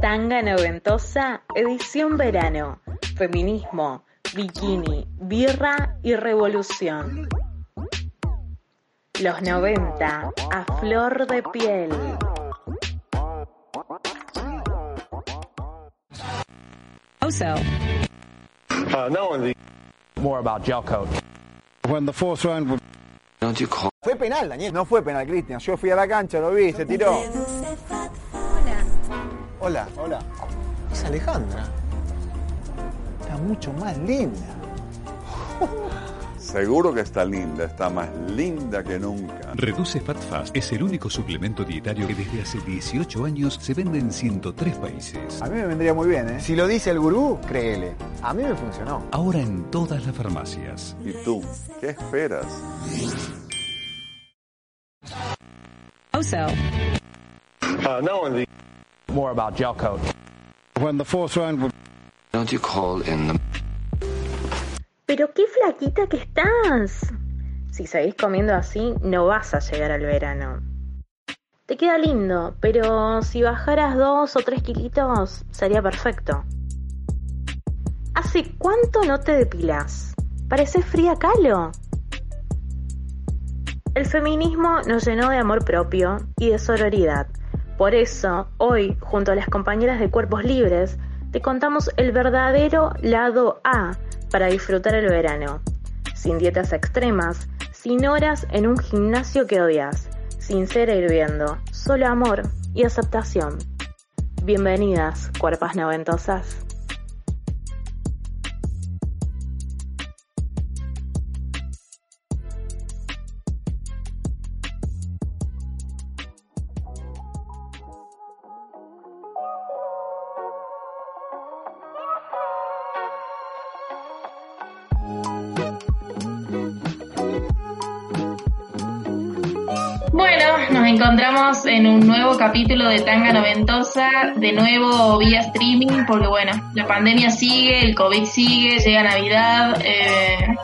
Tanga Noventosa, edición verano. Feminismo, bikini, birra y revolución. Los 90, a flor de piel. Also, Uh, no one. More about gel coat. When the fourth round was Don't you call Fue penal, Daniel. No fue penal, Cristian. Yo fui a la cancha, lo vi, se tiró. Hola. Hola. Es Alejandra. Está mucho más linda. Seguro que está linda, está más linda que nunca. Reduce Fat Fast es el único suplemento dietario que desde hace 18 años se vende en 103 países. A mí me vendría muy bien, ¿eh? Si lo dice el gurú, créele. A mí me funcionó. Ahora en todas las farmacias. ¿Y tú? ¿Qué esperas? also, uh, no. More about gel coat. When the fourth round don't you call in the Pero qué flaquita que estás. Si seguís comiendo así, no vas a llegar al verano. Te queda lindo, pero si bajaras dos o tres kilitos, sería perfecto. ¿Hace cuánto no te depilas? Pareces fría calo. El feminismo nos llenó de amor propio y de sororidad. Por eso, hoy, junto a las compañeras de Cuerpos Libres, te contamos el verdadero lado A para disfrutar el verano. Sin dietas extremas, sin horas en un gimnasio que odias, sin cera hirviendo, solo amor y aceptación. Bienvenidas, cuerpas noventosas. En un nuevo capítulo de Tanga Noventosa, de nuevo vía streaming, porque bueno, la pandemia sigue, el COVID sigue, llega Navidad eh,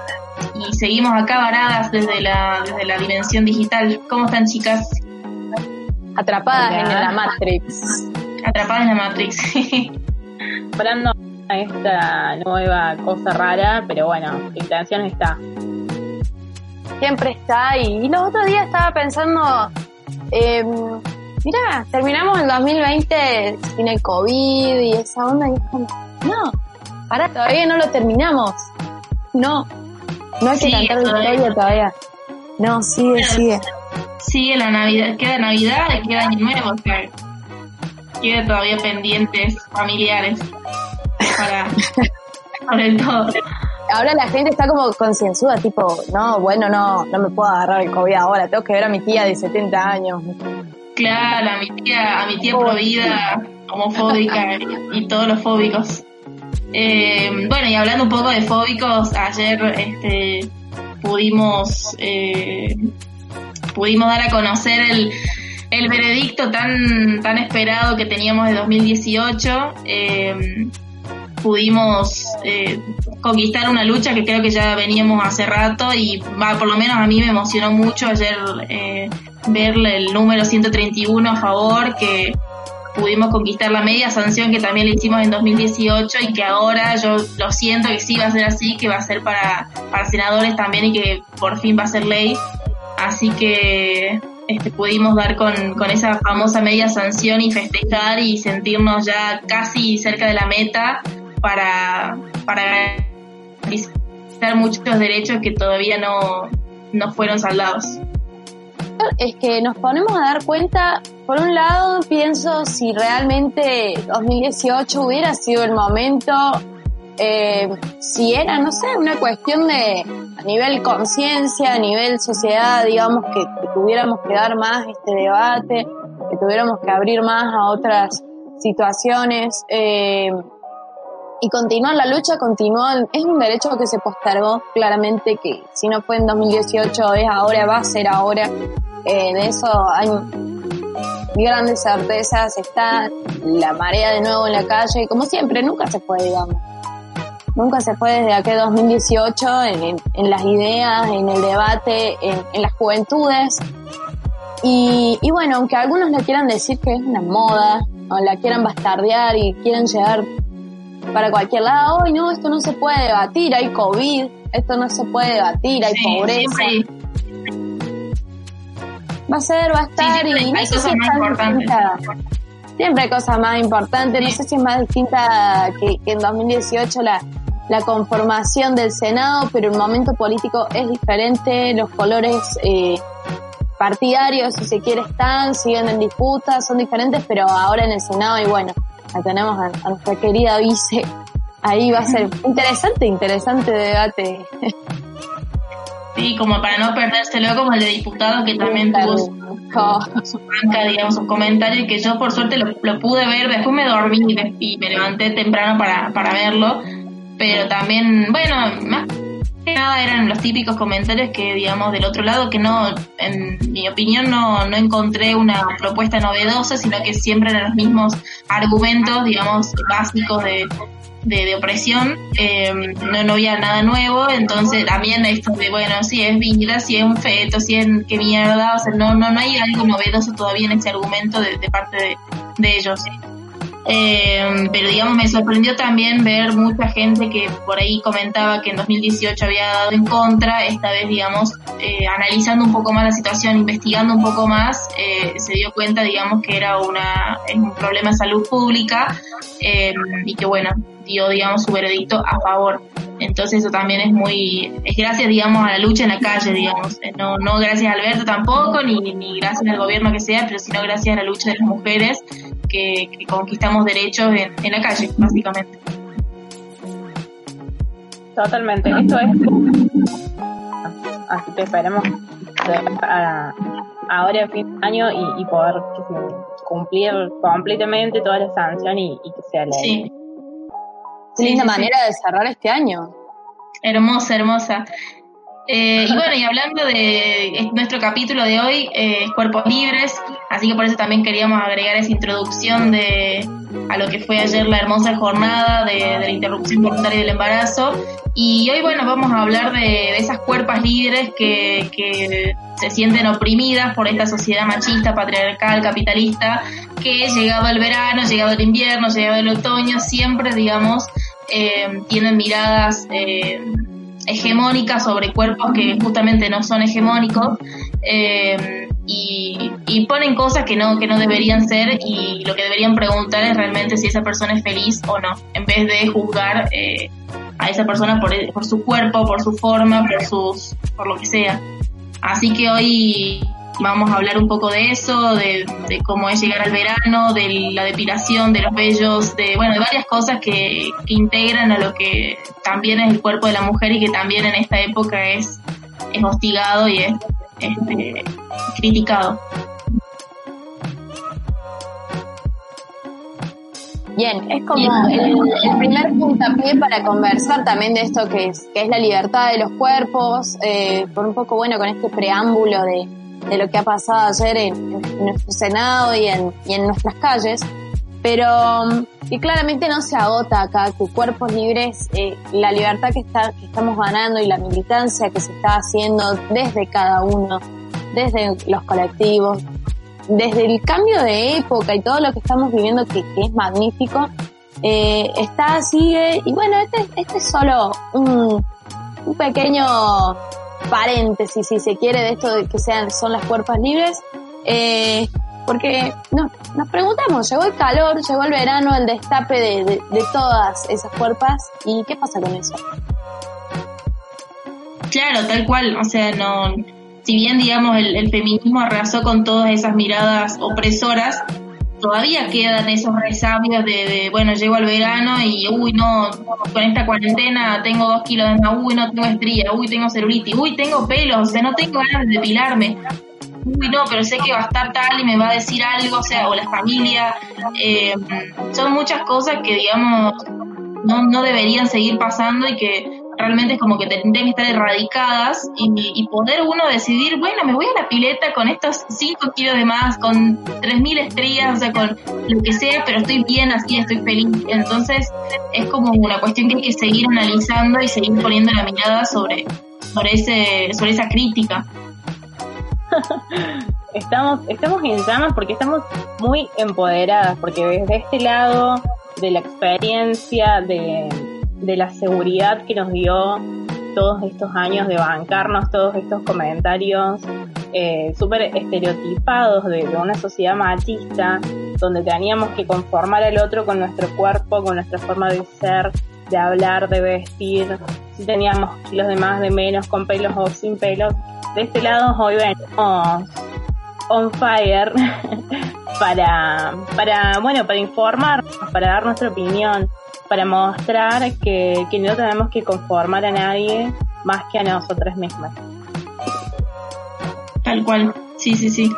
y seguimos acá varadas desde la, desde la dimensión digital. ¿Cómo están chicas? atrapadas Hola. en la Matrix, Atrapadas en la Matrix. esperando a esta nueva cosa rara, pero bueno, la intención está. Siempre está, y, y los otros días estaba pensando, eh, mira, terminamos el 2020 sin el COVID y esa onda, y es como, no, para, todavía no lo terminamos. No, no hay que Sigue cantar todavía. victoria todavía. No, sigue, sigue. sigue la Navidad, queda Navidad y queda Año Nuevo, o sea, queda todavía pendientes familiares para, para el todo. Ahora la gente está como concienzuda, tipo, no, bueno, no, no me puedo agarrar el COVID ahora, tengo que ver a mi tía de 70 años. Claro, a mi tía, a mi tía provida, homofóbica y, y todos los fóbicos. Eh, bueno, y hablando un poco de fóbicos, ayer este, pudimos eh, pudimos dar a conocer el, el veredicto tan tan esperado que teníamos de 2018. Eh, pudimos eh, conquistar una lucha que creo que ya veníamos hace rato y por lo menos a mí me emocionó mucho ayer eh, ver el número 131 a favor que pudimos conquistar la media sanción que también le hicimos en 2018 y que ahora yo lo siento que sí va a ser así, que va a ser para, para senadores también y que por fin va a ser ley. Así que este, pudimos dar con esa famosa media sanción y festejar y sentirnos ya casi cerca de la meta para, para garantizar muchos derechos que todavía no, no fueron saldados. Es que nos ponemos a dar cuenta, por un lado pienso si realmente 2018 hubiera sido el momento, eh, si era, no sé, una cuestión de a nivel conciencia, a nivel sociedad, digamos, que, tuviéramos que dar más este debate, que tuviéramos que abrir más a otras situaciones. Eh, y continuar la lucha, continúa, es un derecho que se postergó claramente, que si no fue en 2018 es ahora, va a ser ahora. Eh, de eso hay grandes certezas, está la marea de nuevo en la calle, y como siempre, nunca se fue, digamos. Nunca se fue desde aquel 2018 en, en- en las ideas, en el debate, en, las juventudes. Y, y bueno, aunque algunos le quieran decir que es una moda, o la quieran bastardear y quieran llegar para cualquier lado, hoy no, esto no se puede debatir, hay COVID, esto no se puede debatir, hay Sí, pobreza. Va a ser, va a estar y no sé si es más tan distinta. Siempre hay cosas más importantes, no sé si es más distinta que, que en 2018 la, la conformación del Senado, pero el momento político es diferente, los colores eh, partidarios, si se quiere, están, siguen en disputa, son diferentes, pero ahora en el Senado, y bueno, la tenemos a, a nuestra querida vice, ahí va a ser interesante, interesante debate. Sí, como para no perdérselo, como el de diputado que también tuvo su, su banca, digamos, sus comentarios, que yo por suerte lo, lo pude ver, después me dormí y me, y me levanté temprano para, para verlo, pero también, bueno, más que nada eran los típicos comentarios que, digamos, del otro lado, que no, en mi opinión, no, no encontré una propuesta novedosa, sino que siempre eran los mismos argumentos, digamos, básicos de, de, opresión, eh, no, no había nada nuevo, entonces también esto de, bueno, si es vida, si es un feto, si es qué mierda, o sea, no, no, no hay algo novedoso todavía en ese argumento de, parte de ellos. Eh, pero digamos, me sorprendió también ver mucha gente que por ahí comentaba que en 2018 había dado en contra, esta vez, digamos, eh, analizando un poco más la situación, investigando un poco más, eh, se dio cuenta, digamos, que era una, un problema de salud pública eh, y que, bueno, dio, digamos, su veredicto a favor. Entonces eso también es muy, es gracias, digamos, a la lucha en la calle, digamos. No, no gracias a Alberto tampoco, ni, ni gracias al gobierno que sea, pero sino gracias a la lucha de las mujeres que, que conquistamos derechos en, en la calle, básicamente. Totalmente. Esto es. Así que esperemos a- ahora a fin de año y, y poder cumplir completamente toda la sanción y, y que sea ley. Sí. Qué linda manera de cerrar este año. Hermosa, hermosa. Eh, y bueno, y hablando de es nuestro capítulo de hoy, eh, es Cuerpos Libres, así que por eso también queríamos agregar esa introducción de a lo que fue ayer la hermosa jornada de, la interrupción voluntaria del embarazo. Y hoy, bueno, vamos a hablar de, de esas cuerpas libres que, que se sienten oprimidas por esta sociedad machista, patriarcal, capitalista, que llegado el verano, llegado el invierno, llegado el otoño, siempre, digamos, eh, tienen miradas eh, hegemónicas sobre cuerpos que justamente no son hegemónicos eh, y, y ponen cosas que no que no deberían ser y lo que deberían preguntar es realmente si esa persona es feliz o no en vez de juzgar eh, a esa persona por, por su cuerpo por su forma por sus por lo que sea. Así que hoy vamos a hablar un poco de eso, de, de cómo es llegar al verano, de la depilación, de los vellos, de bueno, de varias cosas que, que integran a lo que también es el cuerpo de la mujer y que también en esta época es, es hostigado y es este, criticado. Bien, es como el, el primer puntapié para conversar también de esto que es, que es la libertad de los cuerpos, eh, por un poco bueno con este preámbulo de, de lo que ha pasado ayer en, en nuestro Senado y en, y en nuestras calles, pero mm, que claramente no se agota acá, que cuerpos libres, eh, la libertad que, está, que estamos ganando y la militancia que se está haciendo desde cada uno, desde los colectivos, desde el cambio de época y todo lo que estamos viviendo que, es magnífico, eh, está, sigue, y bueno, este, este es solo un, pequeño paréntesis, si se quiere, de esto de que sean, son las cuerpas libres, eh, porque no, nos preguntamos, llegó el calor, llegó el verano, el destape de, de, todas esas cuerpas, ¿y qué pasa con eso? Claro, tal cual, o sea, no, si bien digamos el, el feminismo arrasó con todas esas miradas opresoras, todavía quedan esos resabios de, de, bueno, llego al verano y, uy, no, con esta cuarentena tengo dos kilos de más, uy, no tengo estría, uy, tengo celulitis, uy, tengo pelos, o sea, no tengo ganas de depilarme. Uy, no, pero sé que va a estar tal y me va a decir algo, o sea, o la familia. Eh, son muchas cosas que, digamos, no, no deberían seguir pasando y que realmente es como que tendrían que estar erradicadas y, poder uno decidir, bueno, me voy a la pileta con estos 5 kilos de más, con 3.000 estrellas, o sea, con lo que sea, pero estoy bien así, estoy feliz. Entonces es como una cuestión que hay que seguir analizando y seguir poniendo la mirada sobre, sobre, ese, sobre esa crítica. estamos, estamos en llamas porque estamos muy empoderadas, porque desde este lado de la experiencia, de, de la seguridad que nos dio todos estos años de bancarnos todos estos comentarios eh, súper estereotipados de, de, una sociedad machista, donde teníamos que conformar al otro con nuestro cuerpo, con nuestra forma de ser, de hablar, de vestir, si teníamos kilos de más, de menos, con pelos o sin pelos. De este lado hoy venimos on fire para, para, bueno, para informarnos, para dar nuestra opinión, para mostrar que, que no tenemos que conformar a nadie más que a nosotras mismas. Tal cual, sí, sí, sí.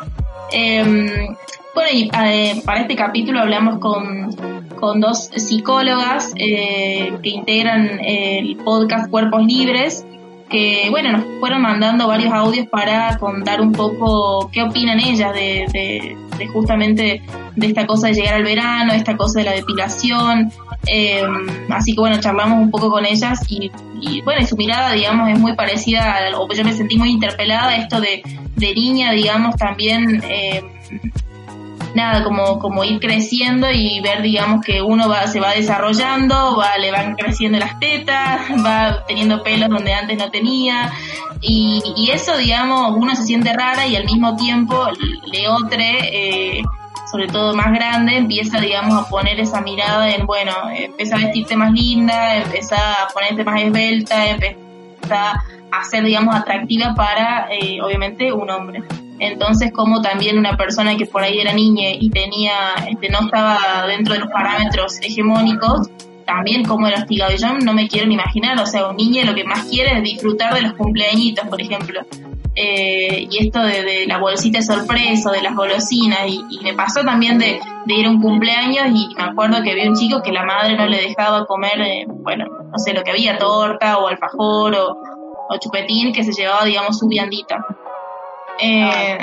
Eh, bueno, y eh, para este capítulo hablamos con, con dos psicólogas eh, que integran el podcast Cuerpos Libres, que bueno, nos fueron mandando varios audios para contar un poco qué opinan ellas de, de, justamente de esta cosa de llegar al verano, esta cosa de la depilación. Eh, así que bueno, charlamos un poco con ellas y, y bueno, su mirada, digamos, es muy parecida, a, o yo me sentí muy interpelada, esto de, de niña, digamos, también... Eh, nada, como, como ir creciendo y ver, digamos, que uno va, se va desarrollando, va, le van creciendo las tetas, va teniendo pelos donde antes no tenía, y, y eso, digamos, uno se siente rara y al mismo tiempo Leotre, eh, sobre todo más grande, empieza, digamos, a poner esa mirada en, bueno, empieza a vestirte más linda, empieza a ponerte más esbelta, empieza a ser, digamos, atractiva para, eh, obviamente, un hombre. Entonces, como también una persona que por ahí era niña y tenía, este, no estaba dentro de los parámetros hegemónicos, también como era hostigado. Yo no me quiero ni imaginar, o sea, un niño lo que más quiere es disfrutar de los cumpleañitos, por ejemplo. Eh, y esto de, la bolsita de sorpresa, de las golosinas, y, y me pasó también de, de, ir a un cumpleaños y me acuerdo que había un chico que la madre no le dejaba comer, eh, bueno, no sé, lo que había, torta o alfajor o, o chupetín, que se llevaba, digamos, su viandita. Eh,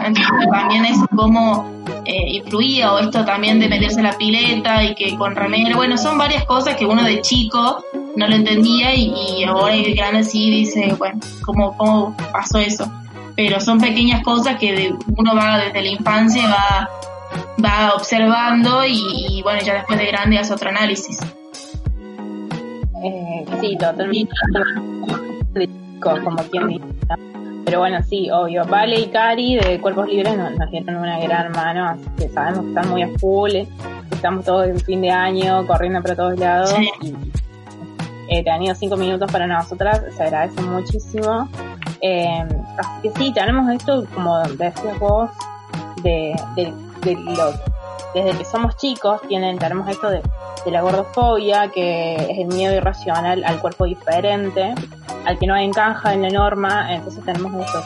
también es como eh, influía o esto también de meterse la pileta y que con remera, bueno, son varias cosas que uno de chico no lo entendía y, ahora el grande sí dice, bueno, ¿cómo, ¿cómo pasó eso? Pero son pequeñas cosas que de, uno va desde la infancia va, va observando y, y, bueno, ya después de grande hace otro análisis. Eh, sí, totalmente. Como quien dice. Pero bueno, sí, obvio. Vale y Cari de Cuerpos Libres nos, nos dieron una gran mano, así que sabemos que están muy a full, estamos todos en fin de año, corriendo para todos lados. Sí. Y eh, tenido cinco minutos para nosotras, se agradece muchísimo. Eh, así que sí, tenemos esto, como decías vos, de, de, de lo, desde que somos chicos, tienen, tenemos esto de, de la gordofobia, que es el miedo irracional al cuerpo diferente, al que no encaja en la norma, entonces tenemos esto.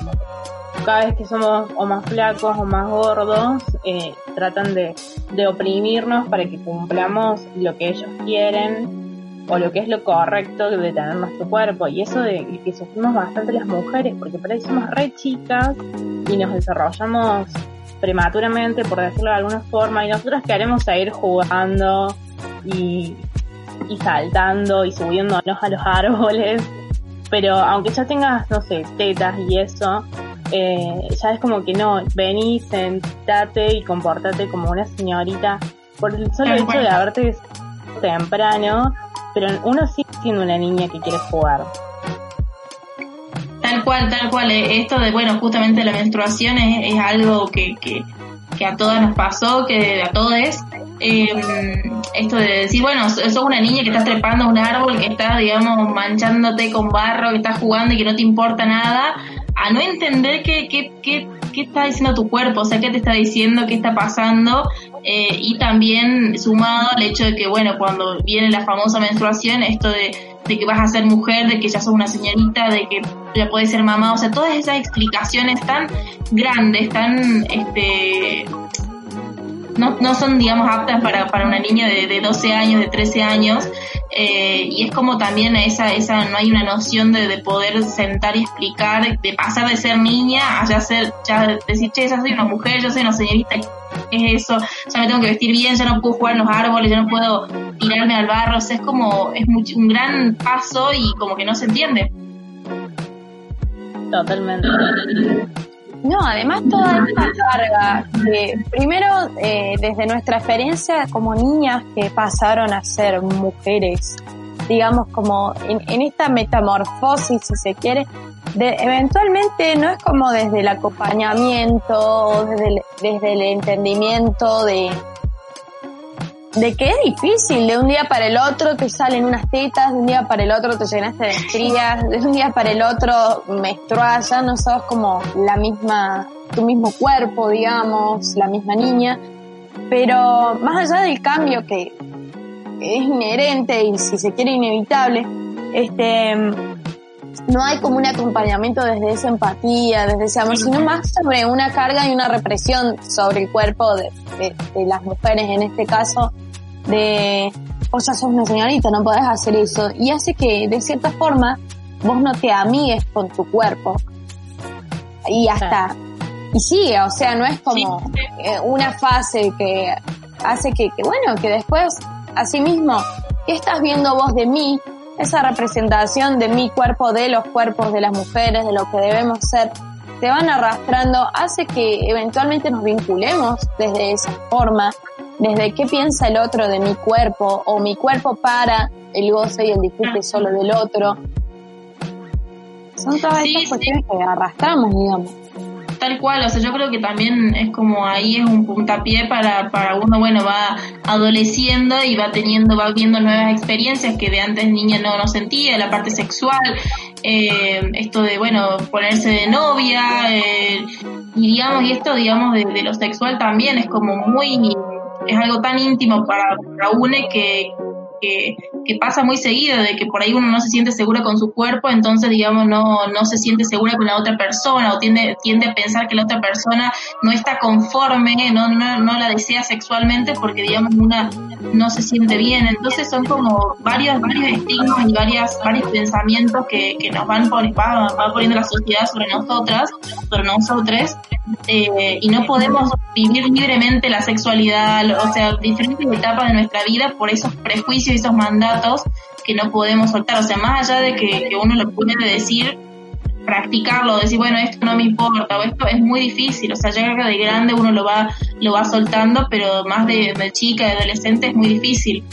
Cada vez que somos o más flacos o más gordos, eh, tratan de, de oprimirnos para que cumplamos lo que ellos quieren o lo que es lo correcto de tener nuestro cuerpo. Y eso de que sufrimos bastante las mujeres, porque por ahí somos re chicas y nos desarrollamos prematuramente, por decirlo de alguna forma, y nosotros queremos seguir jugando y, y saltando y subiéndonos a los árboles. Pero aunque ya tengas, no sé, tetas y eso, eh, ya es como que no, vení, sentate y comportate como una señorita por el solo hecho de haberte temprano, pero uno sigue siendo una niña que quiere jugar. Tal cual, tal cual. Esto de, bueno, justamente la menstruación es, es algo que, que, que, a todas nos pasó, que a todos. Eh, esto de decir, bueno, sos una niña que estás trepando un árbol, que estás, digamos, manchándote con barro, que estás jugando y que no te importa nada, a no entender qué, qué, qué, qué está diciendo tu cuerpo, o sea, qué te está diciendo, qué está pasando, eh, y también sumado al hecho de que, bueno, cuando viene la famosa menstruación, esto de, de que vas a ser mujer, de que ya sos una señorita, de que ya puedes ser mamá, o sea, todas esas explicaciones tan grandes, tan, este, no, no son, digamos, aptas para, para una niña de, de 12 años, de 13 años, eh, y es como también esa, esa, no hay una noción de, de, poder sentar y explicar, de pasar de ser niña a ya ser, ya decir, che, ya soy una mujer, yo soy una señorita, ¿qué es eso? Ya me tengo que vestir bien, ya no puedo jugar en los árboles, ya no puedo tirarme al barro, o sea, es como, es mucho, un gran paso y como que no se entiende. Totalmente. No, además toda esta carga, que primero eh, desde nuestra experiencia como niñas que pasaron a ser mujeres, digamos como en, en esta metamorfosis, si se quiere, de, eventualmente no es como desde el acompañamiento, desde el, desde el entendimiento de, de que es difícil, de un día para el otro te salen unas tetas, de un día para el otro te llenaste de estrías, de un día para el otro menstruas, ya no sos como la misma, tu mismo cuerpo, digamos, la misma niña. Pero más allá del cambio que es inherente y si se quiere inevitable, este, no hay como un acompañamiento desde esa empatía, desde ese amor, sino más sobre una carga y una represión sobre el cuerpo de, de, de las mujeres en este caso, de vos ya sos una señorita, no podés hacer eso, y hace que de cierta forma vos no te amigues con tu cuerpo. Y hasta, y sigue, o sea, no es como eh, una fase que hace que, que, bueno, que después, así mismo, ¿qué estás viendo vos de mí? esa representación de mi cuerpo, de los cuerpos de las mujeres, de lo que debemos ser, te van arrastrando, hace que eventualmente nos vinculemos desde esa forma, desde qué piensa el otro de mi cuerpo, o mi cuerpo para el goce y el disfrute solo del otro. Son todas Sí, estas sí. cuestiones que arrastramos, digamos. Tal cual, o sea, yo creo que también es como ahí es un puntapié para, para uno, bueno, va adoleciendo y va teniendo, va viendo nuevas experiencias que de antes niña no, no sentía, la parte sexual, eh, esto de, bueno, ponerse de novia, eh, y digamos, y esto, digamos, de, lo sexual también es como muy, es algo tan íntimo para, para uno que, que, que pasa muy seguido, de que por ahí uno no se siente segura con su cuerpo, entonces digamos no, no se siente segura con la otra persona o tiende, tiende a pensar que la otra persona no está conforme, no, no, no la desea sexualmente porque digamos una no se siente bien, entonces son como varios, varios estigmas y varias, varios pensamientos que, que nos van, va, va poniendo la sociedad sobre nosotras, sobre nosotros, eh, y no podemos vivir libremente la sexualidad, o sea, diferentes etapas de nuestra vida por esos prejuicios y esos mandatos que no podemos soltar. O sea, más allá de que, que uno lo puede decir, practicarlo, decir, bueno, esto no me importa, o esto es muy difícil. O sea, creo que de grande uno lo va, lo va soltando, pero más de, chica, de adolescente, es muy difícil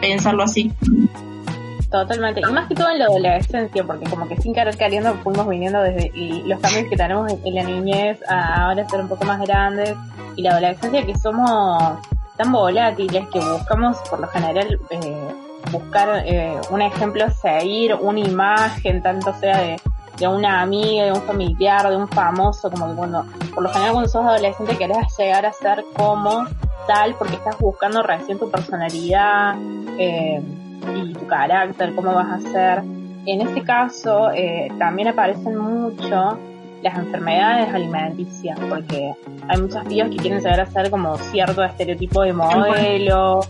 pensarlo así. Totalmente. Y más que todo en la adolescencia, porque como que sin querer queriendo fuimos viniendo desde y los cambios que tenemos en, la niñez a ahora ser un poco más grandes y la adolescencia que somos tan volátiles que buscamos por lo general eh, buscar eh, un ejemplo seguir, una imagen, tanto sea de, de una amiga, de un familiar, de un famoso, como que cuando, por lo general cuando sos adolescente querés llegar a ser como tal porque estás buscando recién tu personalidad, eh, y tu carácter, cómo vas a ser. En este caso, eh, también aparecen mucho las enfermedades alimenticias, porque hay muchas tías que quieren llegar a ser como cierto estereotipo de modelo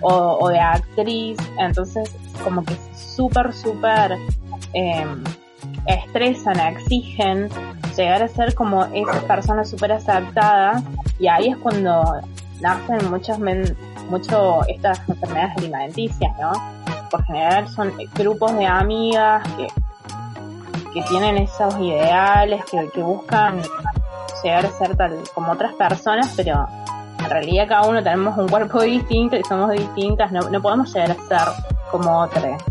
o, o de actriz, entonces como que súper, súper eh, estresan, exigen llegar a ser como esas personas súper aceptadas y ahí es cuando nacen muchas men mucho estas enfermedades alimenticias, ¿no? Por general son grupos de amigas que, que tienen esos ideales, que, que buscan llegar a ser tal como otras personas, pero en realidad cada uno tenemos un cuerpo distinto y somos distintas, no, no podemos llegar a ser como otras.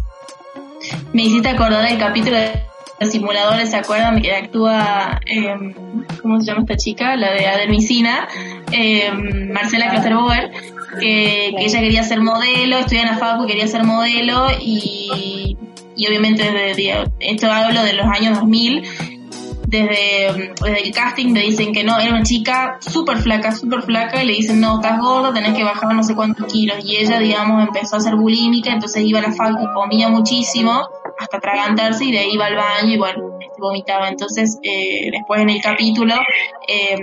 Me hiciste acordar del capítulo de los simuladores, ¿se acuerdan? Que actúa, eh, ¿cómo se llama esta chica? La de Adelmicina, eh, Marcela Klosterboer, que, que ella quería ser modelo, estudia en la facu, quería ser modelo y, y obviamente desde, esto hablo de los años 2000, desde, desde el casting le dicen que no, era una chica súper flaca, súper flaca, y le dicen, no, estás gorda, tenés que bajar no sé cuántos kilos. Y ella, digamos, empezó a ser bulímica, entonces iba a la facu, comía muchísimo, hasta atragantarse, y de ahí iba al baño y bueno, vomitaba. Entonces, eh, después en el capítulo, eh,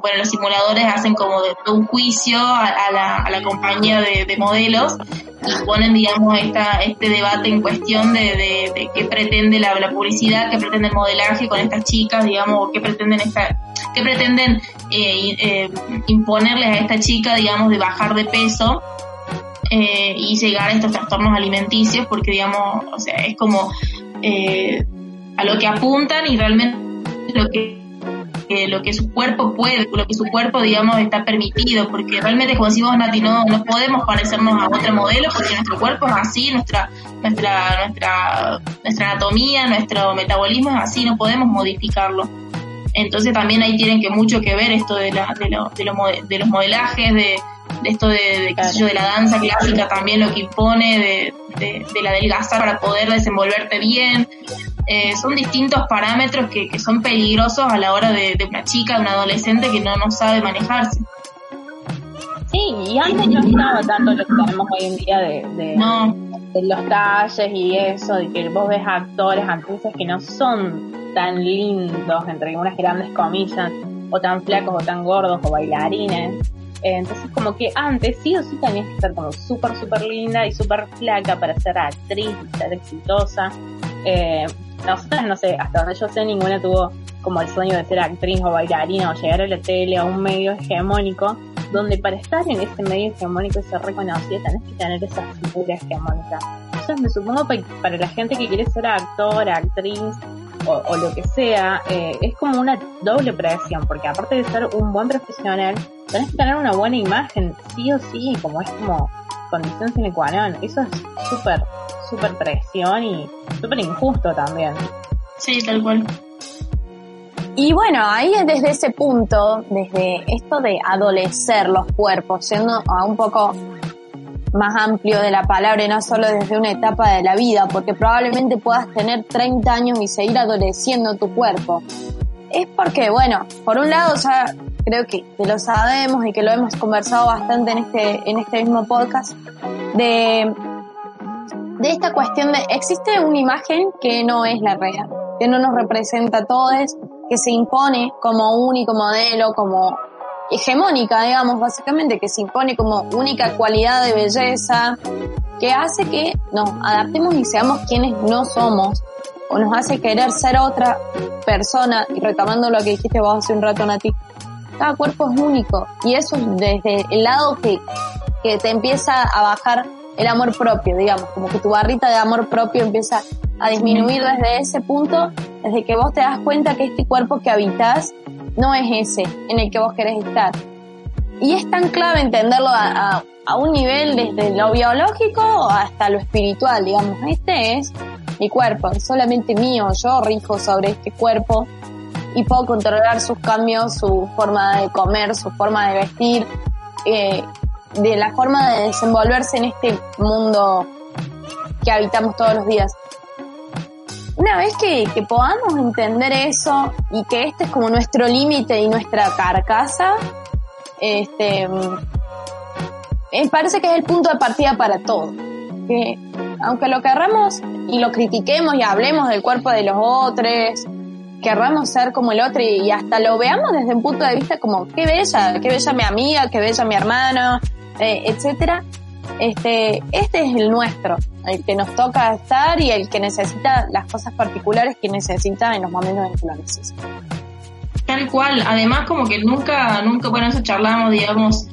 bueno, los simuladores hacen como de, un juicio a, la, a la compañía de, de modelos y ponen, digamos, esta, este debate en cuestión de, de, qué pretende la, publicidad, qué pretende el modelaje con estas chicas, digamos, qué pretenden esta, qué pretenden eh, eh, imponerles a esta chica, digamos, de bajar de peso eh, y llegar a estos trastornos alimenticios, porque, digamos, o sea, es como eh, a lo que apuntan y realmente lo que que lo que su cuerpo puede, lo que su cuerpo, digamos, está permitido, porque realmente, como decimos, Nati, no, no podemos parecernos a otro modelo, porque nuestro cuerpo es así, nuestra, nuestra, nuestra, nuestra anatomía, nuestro metabolismo es así, no podemos modificarlo. Entonces también ahí tienen que mucho que ver esto de, la, de, lo, de, los, de los modelajes, de, de esto de, sé yo, de la danza clásica también lo que impone, de, la adelgazar para poder desenvolverte bien. Eh, son distintos parámetros que, que, son peligrosos a la hora de, de, una chica, de un adolescente que no, no sabe manejarse. Sí, y antes no estaba tanto lo que tenemos hoy en día de, de, no. de los talles y eso, de que vos ves actores, actrices que no son tan lindos, entre unas grandes comillas, o tan flacos o tan gordos o bailarines. Eh, entonces como que antes sí o sí tenías que ser como súper, súper linda y súper flaca para ser actriz y ser exitosa. Eh, nosotras, no sé, hasta donde yo sé, ninguna tuvo como el sueño de ser actriz o bailarina o llegar a la tele a un medio hegemónico, donde para estar en ese medio hegemónico y ser reconocida tenés que tener esa figura hegemónica. Entonces me supongo para la gente que quiere ser actor, actriz o, o lo que sea, eh, es como una doble presión, porque aparte de ser un buen profesional, tenés que tener una buena imagen, sí o sí, como es como condición sine qua non. Eso es súper, súper presión y súper injusto también. Sí, tal cual. Y bueno, ahí es desde ese punto, desde esto de adolecer los cuerpos, siendo a un poco más amplio de la palabra y no solo desde una etapa de la vida, porque probablemente puedas tener 30 años y seguir adoleciendo tu cuerpo. Es porque, bueno, por un lado ya creo que, lo sabemos y que lo hemos conversado bastante en este, en este mismo podcast, de, de esta cuestión de existe una imagen que no es la real, que no nos representa a todos, que se impone como único modelo, como hegemónica, digamos, básicamente, que se impone como única cualidad de belleza, que hace que nos adaptemos y seamos quienes no somos, o nos hace querer ser otra persona, y retomando lo que dijiste vos hace un rato, Nati, cada cuerpo es único, y eso es desde el lado que, que te empieza a bajar el amor propio, digamos, como que tu barrita de amor propio empieza a disminuir desde ese punto, desde que vos te das cuenta que este cuerpo que habitas no es ese en el que vos querés estar. Y es tan clave entenderlo a, un nivel desde lo biológico hasta lo espiritual, digamos, este es mi cuerpo, es solamente mío, yo rijo sobre este cuerpo y puedo controlar sus cambios, su forma de comer, su forma de vestir, eh, de la forma de desenvolverse en este mundo que habitamos todos los días. Una vez que, podamos entender eso y que este es como nuestro límite y nuestra carcasa, este, me parece que es el punto de partida para todo. Que aunque lo querramos y lo critiquemos y hablemos del cuerpo de los otros, querramos ser como el otro y hasta lo veamos desde un punto de vista como qué bella, qué bella mi amiga, qué bella mi hermano, eh, etcétera. Este, este es el nuestro, el que nos toca estar y el que necesita las cosas particulares que necesita en los momentos en que lo necesita. Tal cual, además como que nunca, nunca, bueno, eso charlamos, digamos,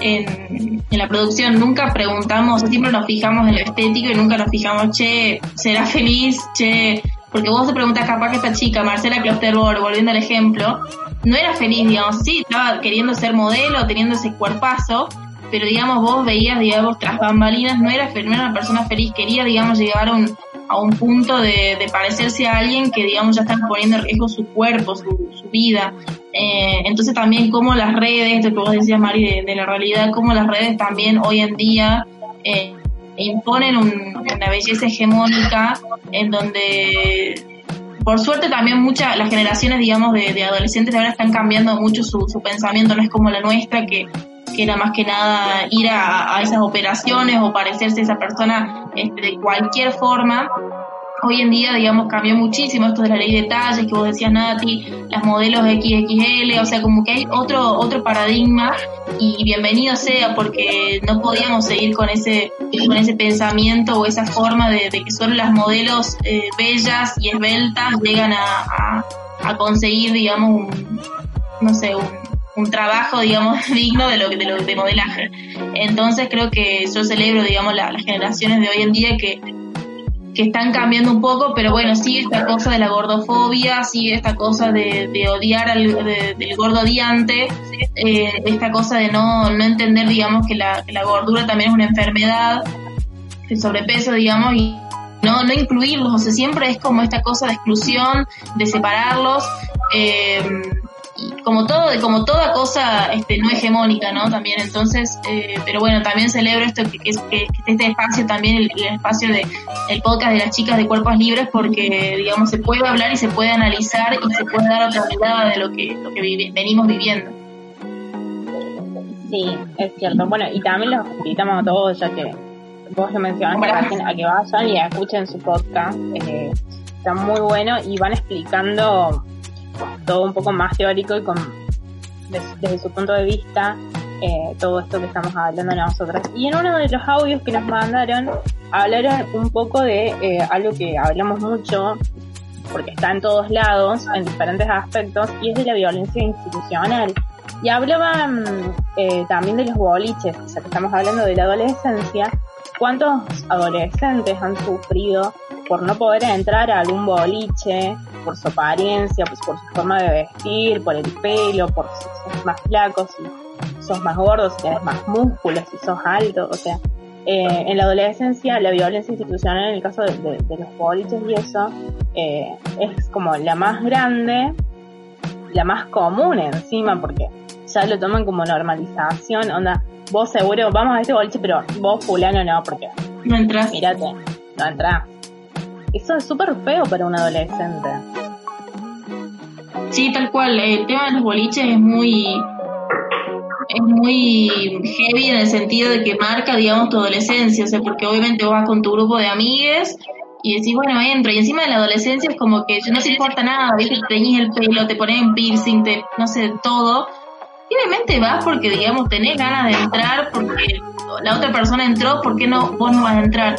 en, la producción, nunca preguntamos, siempre nos fijamos en lo estético y nunca nos fijamos, che, ¿será feliz? Che, porque vos te preguntas capaz que esta chica, Marcela Klosterborg, volviendo al ejemplo, no era feliz, digamos, sí, estaba queriendo ser modelo, teniendo ese cuerpazo, pero digamos vos veías, digamos, tras bambalinas, no era, no era una persona feliz, quería, digamos, llegar a un, a un punto de, de parecerse a alguien que, digamos, ya están poniendo en riesgo su cuerpo, su, su vida. Eh, entonces también como las redes, lo que vos decías, Mari, de, de la realidad, como las redes también hoy en día eh, imponen un, una belleza hegemónica en donde por suerte también muchas las generaciones digamos de, de, adolescentes ahora están cambiando mucho su, su pensamiento no es como la nuestra que, que era más que nada ir a, a esas operaciones o parecerse a esa persona este, de cualquier forma hoy en día, digamos, cambió muchísimo esto de la ley de talles que vos decías, Nati, las modelos XXL, o sea, como que hay otro, otro paradigma y bienvenido sea porque no podíamos seguir con ese, con ese pensamiento o esa forma de, que solo las modelos eh, bellas y esbeltas llegan a, a, conseguir, digamos, un, no sé, un, un trabajo, digamos, digno de lo de lo de modelaje. Entonces creo que yo celebro, digamos, la, las generaciones de hoy en día que que están cambiando un poco, pero bueno, sigue esta cosa de la gordofobia, sigue esta cosa de, de odiar al del gordo odiante, eh, esta cosa de no, no entender, digamos, que la, que la gordura también es una enfermedad, el sobrepeso, digamos, y no, no incluirlos, o sea, siempre es como esta cosa de exclusión, de separarlos, eh, como todo, como toda cosa este, no hegemónica, ¿no? También, entonces, eh, pero bueno, también celebro esto que, que, que este espacio también, el, el, espacio de el podcast de las chicas de cuerpos libres, porque digamos se puede hablar y se puede analizar y se puede dar otra mirada de lo que, lo que venimos viviendo. Sí, es cierto. Bueno, y también los invitamos a todos, ya que vos lo mencionaste, a que vayan y escuchen su podcast. Eh, está muy bueno y van explicando todo un poco más teórico y con desde, desde su punto de vista eh, todo esto que estamos hablando nosotros. Y en uno de los audios que nos mandaron, hablaron un poco de eh, algo que hablamos mucho, porque está en todos lados, en diferentes aspectos, y es de la violencia institucional. Y hablaban eh, también de los boliches, o sea que estamos hablando de la adolescencia, cuántos adolescentes han sufrido por no poder entrar a algún boliche, por su apariencia, pues por su forma de vestir, por el pelo, por si sos más flacos, si sos más gordos, si tienes más músculos, si sos alto, o sea, eh, en la adolescencia la violencia institucional en el caso de, de, de los boliches y eso eh, es como la más grande, la más común encima, porque ya lo toman como normalización, onda, vos seguro, vamos a este boliche, pero vos fulano no, porque no entras. Mírate, no entras. Eso es súper feo para un adolescente. Sí, tal cual. El tema de los boliches es muy es muy heavy en el sentido de que marca, digamos, tu adolescencia, o sea, porque obviamente vas con tu grupo de amigues y decís, bueno, entro, y encima de la adolescencia es como que no te importa nada, te teñís el pelo, te pones en piercing, te, no sé, todo, y obviamente vas porque, digamos, tenés ganas de entrar, porque la otra persona entró, ¿por qué no, vos no vas a entrar?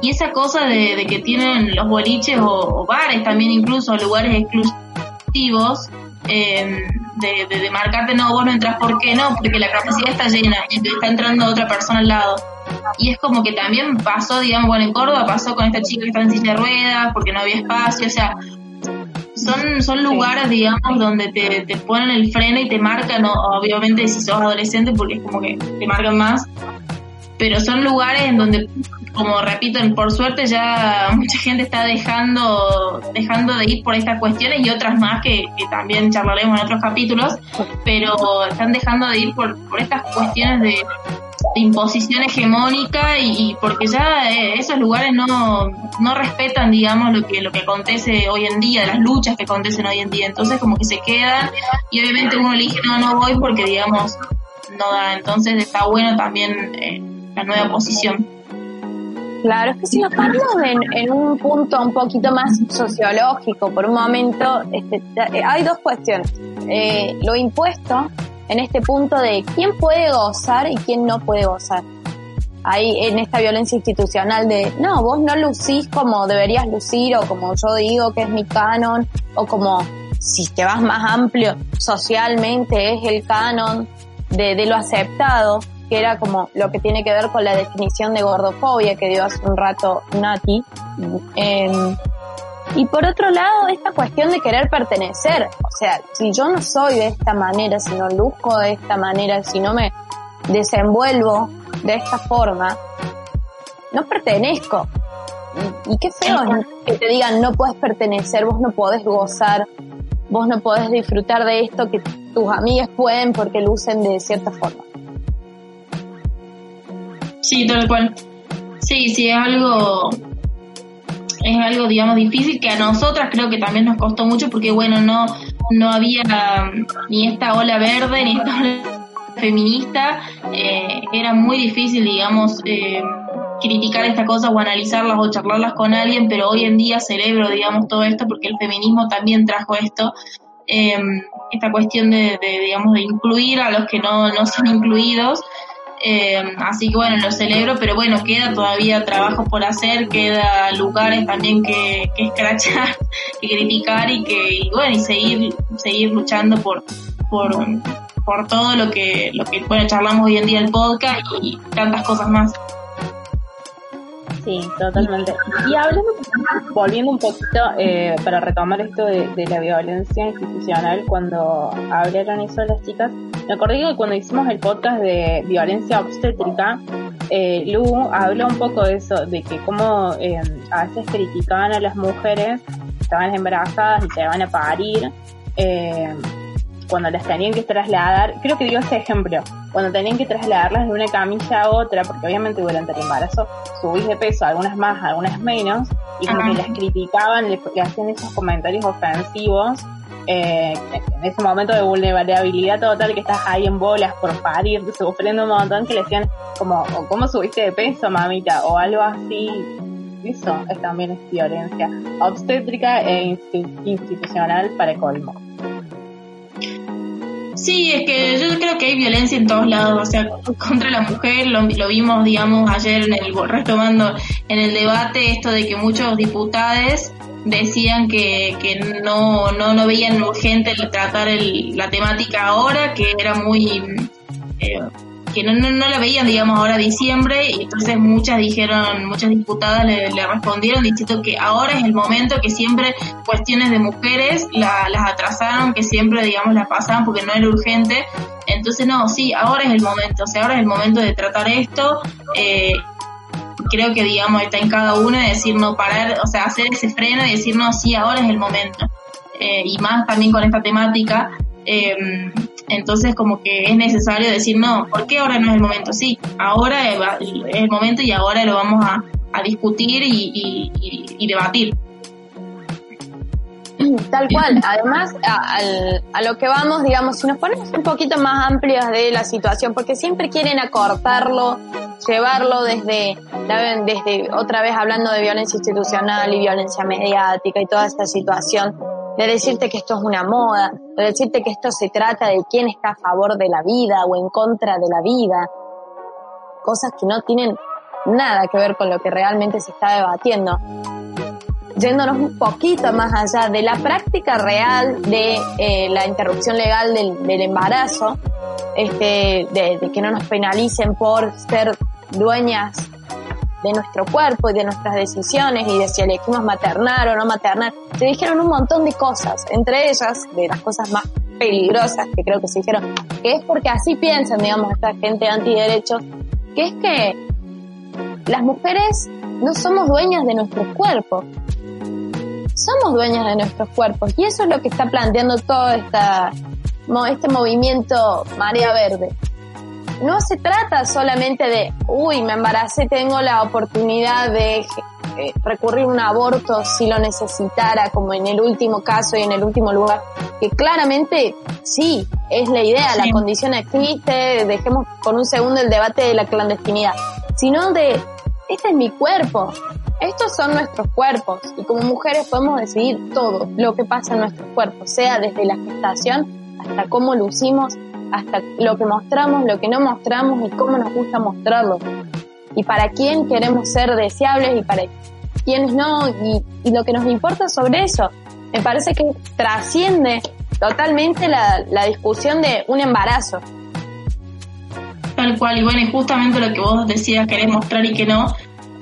Y esa cosa de, de que tienen los boliches o, o, bares también incluso, lugares exclusivos, eh, de, de, de, marcarte, no, vos no entras, ¿por qué no? Porque la capacidad está llena y está entrando otra persona al lado. Y es como que también pasó, digamos, bueno, en Córdoba pasó con esta chica que está en silla de ruedas porque no había espacio, o sea, son, son lugares, digamos, donde te, te ponen el freno y te marcan, obviamente si sos adolescente, porque es como que te marcan más, pero son lugares en donde, como repito, por suerte ya mucha gente está dejando, dejando de ir por estas cuestiones y otras más que, también charlaremos en otros capítulos, pero están dejando de ir por, por estas cuestiones de, de imposición hegemónica y, y, porque ya eh, esos lugares no, no respetan digamos lo que lo que acontece hoy en día las luchas que acontecen hoy en día. Entonces como que se quedan y obviamente uno elige no no voy porque digamos no da entonces está bueno también eh, la nueva posición Claro, es que si nos paramos en, un punto un poquito más sociológico, por un momento, este, hay dos cuestiones. Eh, lo impuesto, en este punto de quién puede gozar y quién no puede gozar. Ahí en esta violencia institucional de, no, vos no lucís como deberías lucir o como yo digo que es mi canon o como si te vas más amplio socialmente es el canon de lo aceptado, que era como lo que tiene que ver con la definición de gordofobia que dio hace un rato Nati. Eh, y por otro lado, esta cuestión de querer pertenecer. O sea, si yo no soy de esta manera, si no luzco de esta manera, si no me desenvuelvo de esta forma, no pertenezco. Y, y qué feo es que te digan no puedes pertenecer, vos no podés gozar, vos no podés disfrutar de esto que tus amigas pueden porque lucen de cierta forma. Sí, tal cual. Sí, sí, es algo es algo, digamos, difícil que a nosotras creo que también nos costó mucho porque, bueno, no, no había ni esta ola verde ni esta ola feminista. Eh, era muy difícil, digamos, eh, criticar esta cosa o analizarlas o charlarlas con alguien, pero hoy en día celebro, digamos, todo esto porque el feminismo también trajo esto. Eh, esta cuestión de, de, digamos, de incluir a los que no, no son incluidos. Eh, así que bueno, lo celebro, pero bueno, queda todavía trabajo por hacer, queda lugares también que, que escrachar, que criticar y que, y bueno, y seguir, seguir luchando por, por, por todo lo que, lo que, bueno, charlamos hoy en día el podcast y tantas cosas más. Sí, totalmente. Y hablando, volviendo un poquito eh, para retomar esto de, la violencia institucional, cuando hablaron eso las chicas, me acordé que cuando hicimos el podcast de violencia obstétrica, eh, Lu habló un poco de eso, de que como eh, a veces criticaban a las mujeres que estaban embarazadas y se van a parir, eh, cuando las tenían que trasladar, creo que dio ese ejemplo, cuando tenían que trasladarlas de una camilla a otra, porque obviamente durante el embarazo subís de peso, algunas más, algunas menos, y como que las criticaban, le, hacían esos comentarios ofensivos, eh, en ese momento de vulnerabilidad total que estás ahí en bolas por parir, sufriendo un montón, que le decían como, ¿cómo subiste de peso, mamita? O algo así. Eso es, también es violencia obstétrica e institucional para colmo. Sí, es que yo creo que hay violencia en todos lados, o sea, contra la mujer, lo, lo vimos, digamos, ayer en el, retomando en el debate, esto de que muchos diputados decían que, que no, no, no veían urgente tratar el, la temática ahora, que era muy... Eh, que no, no, no, la veían, digamos, ahora diciembre, y entonces muchas dijeron, muchas diputadas le, respondieron diciendo que ahora es el momento, que siempre cuestiones de mujeres la, las atrasaron, que siempre, digamos, la pasaban porque no era urgente. Entonces, no, sí, ahora es el momento, o sea, ahora es el momento de tratar esto. Eh, creo que, digamos, está en cada uno de decir no parar, o sea, hacer ese freno y decir no, sí, ahora es el momento. Eh, y más también con esta temática. Eh, entonces como que es necesario decir, no, ¿por qué ahora no es el momento? Sí, ahora es el momento y ahora lo vamos a, a discutir y, y, debatir. Tal cual. Además, a, a, lo que vamos, digamos, si nos ponemos un poquito más amplios de la situación, porque siempre quieren acortarlo, llevarlo desde, desde otra vez hablando de violencia institucional y violencia mediática y toda esta situación, de decirte que esto es una moda, de decirte que esto se trata de quién está a favor de la vida o en contra de la vida, cosas que no tienen nada que ver con lo que realmente se está debatiendo. Yéndonos un poquito más allá de la práctica real de eh, la interrupción legal del, del embarazo, este, de, de que no nos penalicen por ser dueñas de nuestro cuerpo y de nuestras decisiones y de si elegimos maternar o no maternar. Se dijeron un montón de cosas, entre ellas, de las cosas más peligrosas que creo que se dijeron, que es porque así piensan, digamos, esta gente antiderechos, que es que las mujeres no somos dueñas de nuestros cuerpos. Somos dueñas de nuestros cuerpos y eso es lo que está planteando todo esta, este movimiento Marea Verde no se trata solamente de, uy, me embaracé, tengo la oportunidad de eh, recurrir a un aborto si lo necesitara, como en el último caso y en el último lugar, que claramente sí, es la idea, la condición existe, dejemos por un segundo el debate de la clandestinidad, sino de, este es mi cuerpo, estos son nuestros cuerpos y como mujeres podemos decidir todo lo que pasa en nuestros cuerpos, sea desde la gestación hasta cómo lucimos, hasta lo que mostramos, lo que no mostramos y cómo nos gusta mostrarlo. Y para quién queremos ser deseables y para quiénes no, y, lo que nos importa sobre eso. Me parece que trasciende totalmente la, discusión de un embarazo. Tal cual, y bueno, y justamente lo que vos decías, querés mostrar y que no,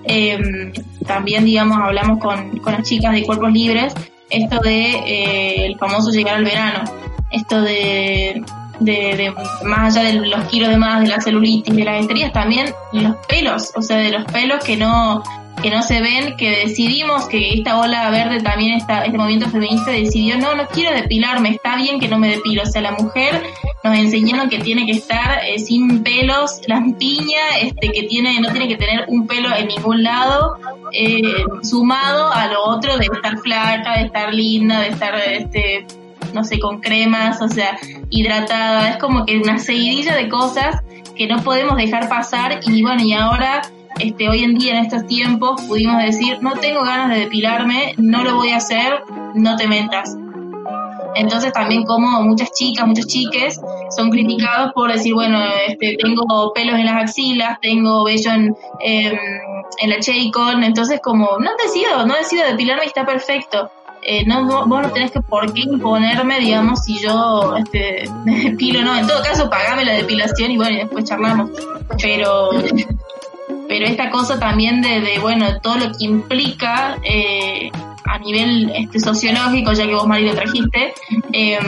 eh, también, digamos, hablamos con, con las chicas de Cuerpos Libres, esto de eh, el famoso llegar al verano, esto de de, más allá de los kilos de más, de la celulitis, de las estrías, también los pelos, o sea, de los pelos que no que no se ven, que decidimos que esta ola verde también, está, este movimiento feminista decidió, no, no quiero depilarme, está bien que no me depilo, o sea, la mujer nos enseñaron que tiene que estar eh, sin pelos, las piñas, este, que tiene, no tiene que tener un pelo en ningún lado, eh, sumado a lo otro de estar flaca, de estar linda, de estar, este, no sé, con cremas, o sea, hidratada, es como que una seguidilla de cosas que no podemos dejar pasar. Y bueno, y ahora, este, hoy en día en estos tiempos pudimos decir, no tengo ganas de depilarme, no lo voy a hacer, no te metas. Entonces también como muchas chicas, muchos chiques son criticados por decir, bueno, este, tengo pelos en las axilas, tengo vello en, em, en la cheicon, entonces como, no decido, no decido depilarme y está perfecto eh, no, vos no tenés que por qué imponerme, digamos, si yo este, me depilo, no. En todo caso, pagame la depilación y bueno, y después charlamos. Pero pero esta cosa también de, de bueno, todo lo que implica eh, a nivel este, sociológico, ya que vos, Mari, lo trajiste, eh,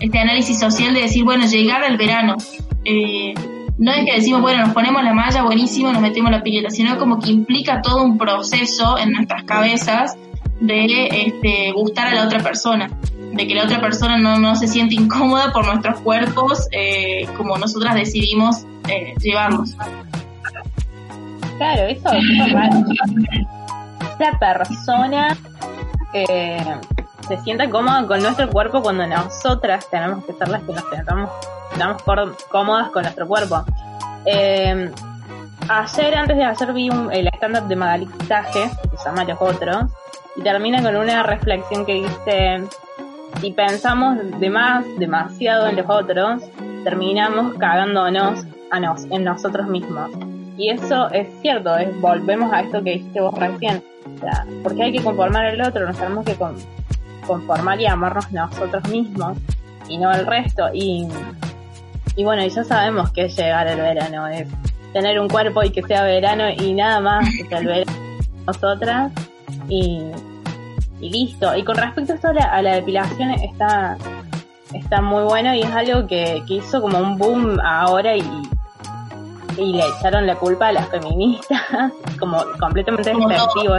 este análisis social de decir, bueno, llegar al verano. Eh, no es que decimos, bueno, nos ponemos la malla, buenísimo, nos metemos la pileta, sino como que implica todo un proceso en nuestras cabezas de este, gustar a la otra persona, de que la otra persona no, no se siente incómoda por nuestros cuerpos eh, como nosotras decidimos eh, llevarlos. Claro, eso es raro. La persona eh, se sienta cómoda con nuestro cuerpo cuando nosotras tenemos que ser las que nos sentamos, estamos cómodas con nuestro cuerpo. Eh, ayer, antes de ayer, vi un, el stand-up de Magali que se llama Los Otros, y termina con una reflexión que dice, si pensamos de más, demasiado en los otros, terminamos cagándonos a nos, en nosotros mismos. Y eso es cierto, es, volvemos a esto que dijiste vos recién. Porque hay que conformar al otro, nos tenemos que conformar y amarnos nosotros mismos y no el resto. Y, y bueno, ya sabemos que es llegar el verano, es tener un cuerpo y que sea verano y nada más que el verano nosotras y, y listo. Y con respecto a esto a la, depilación está, está muy bueno y es algo que, que hizo como un boom ahora y, y le echaron la culpa a las feministas, como completamente despectivo.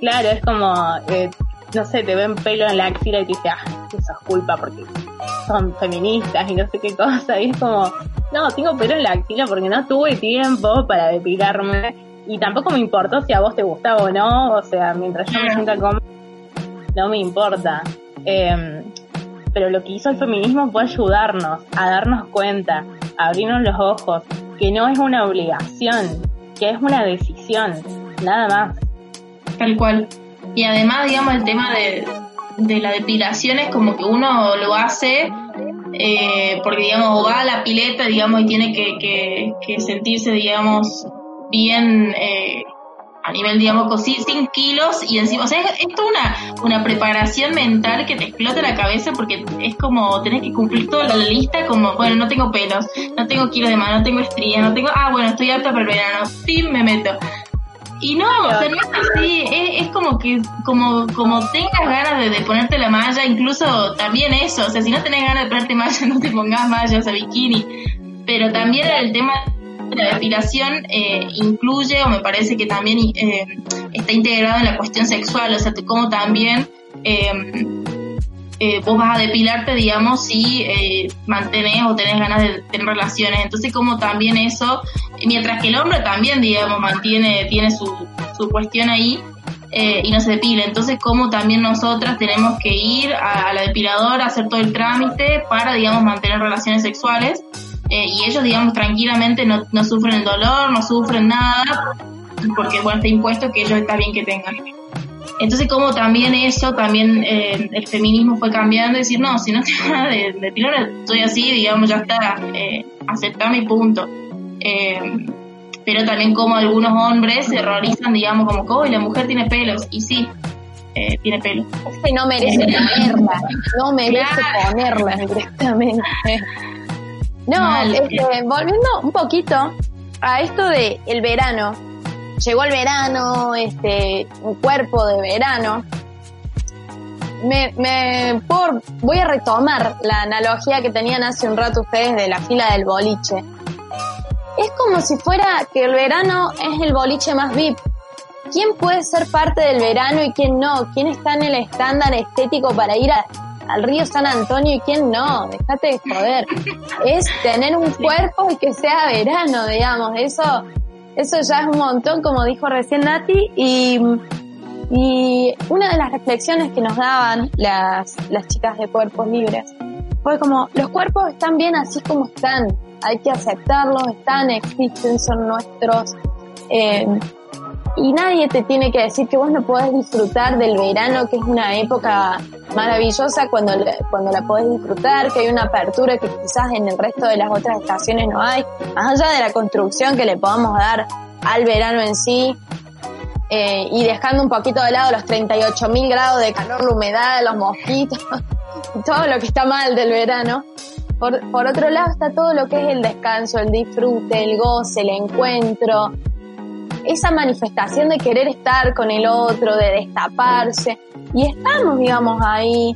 Claro, es como, eh, no sé, te ven pelo en la axila y te dice, ah, eso es culpa porque son feministas y no sé qué cosa. Y es como, no, tengo pelo en la axila porque no tuve tiempo para depilarme. Y tampoco me importó si a vos te gustaba o no. O sea, mientras yo me sienta cómoda, no me importa. Eh, pero lo que hizo el feminismo fue ayudarnos a darnos cuenta, a abrirnos los ojos, que no es una obligación, que es una decisión, nada más. Tal cual. Y además, digamos, el tema de, de la depilación es como que uno lo hace eh, porque, digamos, va a la pileta, digamos, y tiene que, que sentirse, digamos, bien eh, a nivel, digamos, sin kilos y encima, o sea, es, es una, una preparación mental que te explota la cabeza porque es como, tenés que cumplir toda la lista como, bueno, no tengo pelos, no tengo kilos de mano, no tengo estrías, no tengo, ah, bueno, estoy apta para el verano, fin, me meto. Y no, o sea, no es así, es, es, como que, como, como tengas ganas de, de, ponerte la malla, incluso también eso, o sea, si no tenés ganas de ponerte malla, no te pongas malla, o sea, bikini. Pero también el tema la depilación eh, incluye, o me parece que también eh, está integrado en la cuestión sexual, o sea, como también eh, eh, vos vas a depilarte, digamos, si eh, mantenés o tenés ganas de tener relaciones. Entonces, como también eso, mientras que el hombre también, digamos, mantiene, tiene su, su cuestión ahí, y no se depila. Entonces, como también nosotras tenemos que ir a, a, la depiladora, hacer todo el trámite para, digamos, mantener relaciones sexuales. Eh, y ellos, digamos, tranquilamente no, no sufren el dolor, no sufren nada, porque, bueno, está impuesto que ellos está bien que tengan. Entonces, como también eso, también eh, el feminismo fue cambiando, decir, no, si no te vas de, de estoy así, digamos, ya está, eh, aceptar mi punto. Eh, pero también como algunos hombres se horrorizan, digamos, como oh, la mujer tiene pelos, y sí, eh, tiene pelos. Que no merece ponerla, no merece claro. ponerla directamente. No, Mal, este, volviendo un poquito a esto de el verano, llegó el verano, este, un cuerpo de verano. Me, me por, voy a retomar la analogía que tenían hace un rato ustedes de la fila del boliche. Es como si fuera que el verano es el boliche más VIP. ¿Quién puede ser parte del verano y quién no? ¿Quién está en el estándar estético para ir a, al río San Antonio y quién no? Déjate de joder. Es tener un cuerpo y que sea verano, digamos. Eso eso ya es un montón, como dijo recién Nati, y, y una de las reflexiones que nos daban las, las chicas de cuerpos libres fue como, los cuerpos están bien así como están, hay que aceptarlos, están, existen, son nuestros, eh, y nadie te tiene que decir que vos no podés disfrutar del verano, que es una época maravillosa cuando, cuando la podés disfrutar, que hay una apertura que quizás en el resto de las otras estaciones no hay, más allá de la construcción que le podamos dar al verano en sí, eh, y dejando un poquito de lado los 38 mil grados de calor, la humedad, los mosquitos, todo lo que está mal del verano. Por, por otro lado está todo lo que es el descanso, el disfrute, el goce, el encuentro, esa manifestación de querer estar con el otro, de destaparse. Y estamos, digamos, ahí.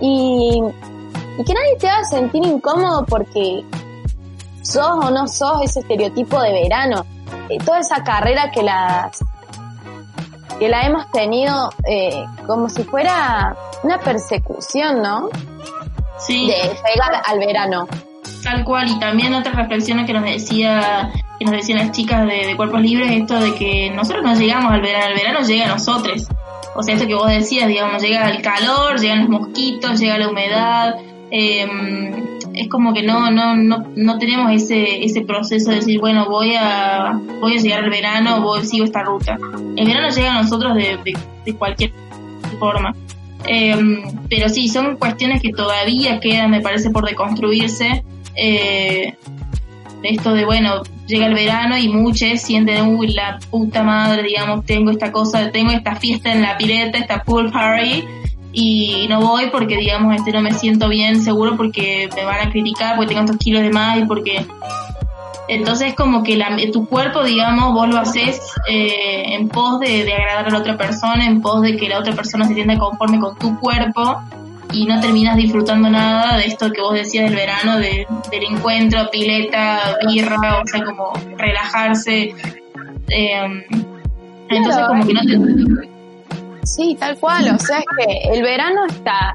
Y, y que nadie te haga sentir incómodo porque sos o no sos ese estereotipo de verano. Eh, toda esa carrera que las que la hemos tenido eh, como si fuera una persecución, ¿no? Sí. De llegar al verano. Tal cual, y también otras reflexiones que nos decía, que nos decían las chicas de, Cuerpos Libres, esto de que nosotros no llegamos al verano, el verano llega a nosotros. O sea, esto que vos decías, digamos, llega el calor, llegan los mosquitos, llega la humedad, eh, es como que no, no, no, no tenemos ese, ese proceso de decir, bueno, voy a, voy a llegar al verano, voy, sigo esta ruta. El verano llega a nosotros de, de, de cualquier forma. Eh, pero sí, son cuestiones que todavía quedan, me parece, por deconstruirse. Eh, esto de, bueno, llega el verano y muchos sienten, uy, la puta madre, digamos, tengo esta cosa, tengo esta fiesta en la pileta, esta pool party, y no voy porque, digamos, este no me siento bien, seguro porque me van a criticar, porque tengo estos kilos de más y porque... Entonces como que la, tu cuerpo, digamos, vos lo haces eh, en pos de, de agradar a la otra persona, en pos de que la otra persona se sienta conforme con tu cuerpo y no terminas disfrutando nada de esto que vos decías del verano, de, del encuentro, pileta, birra, o sea, como relajarse. Eh, entonces como que no te... Sí, tal cual, o sea, es que el verano está,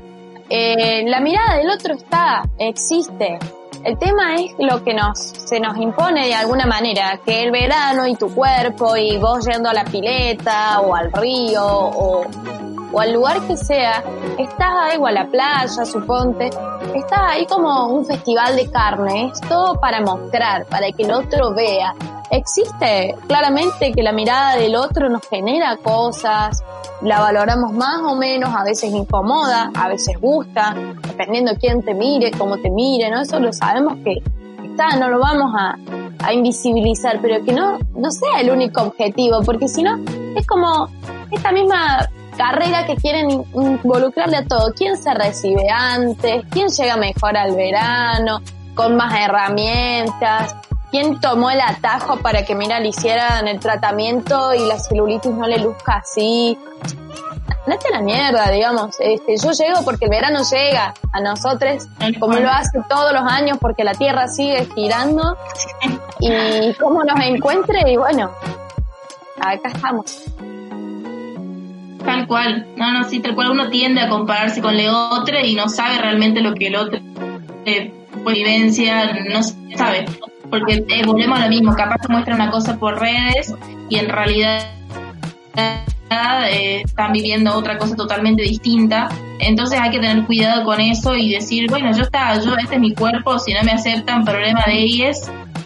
eh, la mirada del otro está, existe. El tema es lo que nos, se nos impone de alguna manera, que el verano y tu cuerpo y vos yendo a la pileta o al río o, o al lugar que sea, estás ahí o a la playa, suponte, estás ahí como un festival de carne, es todo para mostrar, para que el otro vea. Existe claramente que la mirada del otro nos genera cosas, la valoramos más o menos, a veces incomoda, a veces gusta, dependiendo quién te mire, cómo te mire, ¿no? Eso lo sabemos que está, no lo vamos a, a invisibilizar, pero que no, no sea el único objetivo, porque si no, es como esta misma carrera que quieren involucrarle a todo. ¿Quién se recibe antes? ¿Quién llega mejor al verano? Con más herramientas. ¿Quién tomó el atajo para que mira le hicieran el tratamiento y la celulitis no le luzca así? Andate a la mierda, digamos. Este, yo llego porque el verano llega a nosotros, como lo hace todos los años, porque la Tierra sigue girando. Y como nos encuentre, y bueno, acá estamos. Tal cual, no, no, sí, tal cual. Uno tiende a compararse con el otro y no sabe realmente lo que el otro eh, vivencia, no sabe, porque eh, volvemos a lo mismo, capaz te muestra una cosa por redes y en realidad eh, están viviendo otra cosa totalmente distinta, entonces hay que tener cuidado con eso y decir, bueno, yo está, yo este es mi cuerpo, si no me aceptan, problema de ellos,